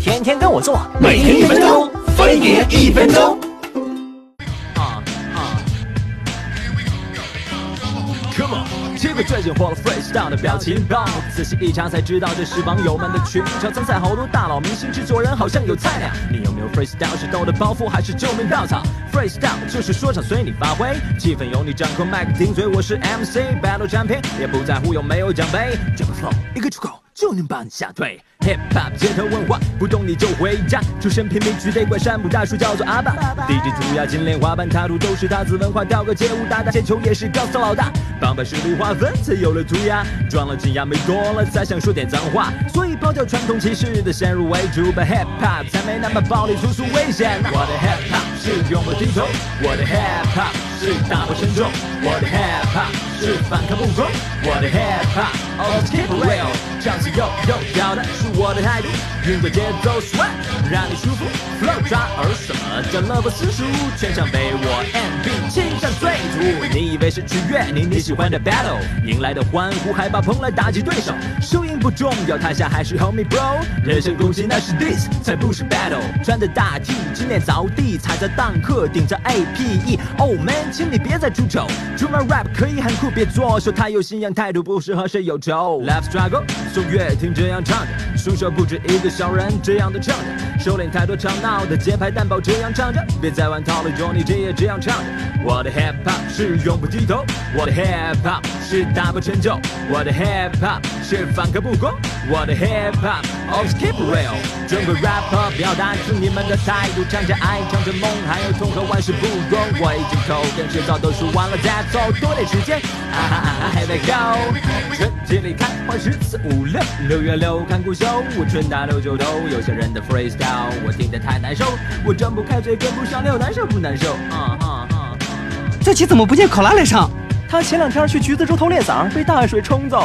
天天跟我做，每天一分钟，分别一分钟。啊啊！Come on，这个最近火了 freestyle 的表情包，仔细一查才知道这是网友们的群嘲。参赛好多大佬明星制作人好像有菜鸟，你有没有 freestyle 是豆的包袱还是救命稻草？freestyle 就是说唱随你发挥，气氛由你掌控，麦克顶嘴，我是 MC，battle jump in 也不在乎有没有奖杯，这个 flow 一个出口就能把你吓退。Hip hop 街头文化，不懂你就回家。出身贫民区得怪山姆大叔叫做阿爸，DJ 涂鸦金莲花瓣踏图都是大字文化，跳个街舞打打街球也是高手老大。帮派势力划分才有了涂鸦，装了金牙没多了才想说点脏话，所以抛掉传统歧视的先入为主，把 hip hop 才没那么暴力粗俗危险。我的 hip hop 是永不低头，我的 hip hop 是大步沉重，我的 hip hop 是反抗不公，我的 hip hop always keep real，唱是有有要的是我的态度，运个节奏 swag 让你舒服，flow 抓耳什么叫乐不思蜀，全场被我，你以为是取悦你你喜欢的 battle，迎来的欢呼还把蓬来打击对手，输赢不重要，台下还是 homie bro，人身攻击那是 diss 才不是 battle，穿着大 T 今天凿地踩着档课顶着 APE，Oh man，请你别再出丑，出门 rap 可以很酷，别作秀太有信仰，态度不适合谁有仇。Left struggle，宋岳听这样唱着，书手不止一个小人这样的唱着，收敛太多吵闹的节拍，担保这样唱着，别再玩套路用你这也这样唱着。我的 hip hop 是永不低头，我的 hip hop 是大步成就，我的 hip hop 是反抗不公，我的 hip hop always keep real。准备 rapper 表达出你们的态度，唱着爱，唱着梦，还有痛和万事不容。我已经口跟迟早都说完了再走，多点时间。啊哈啊哈，Here we go。春季里开花十四五六，六月六看古秀，我春打六九头。有些人的 freestyle 我听得太难受，我张不开嘴跟不上六，难受不难受？啊啊啊！这期怎么不见考拉来上？他前两天去橘子洲头练嗓，被大水冲走。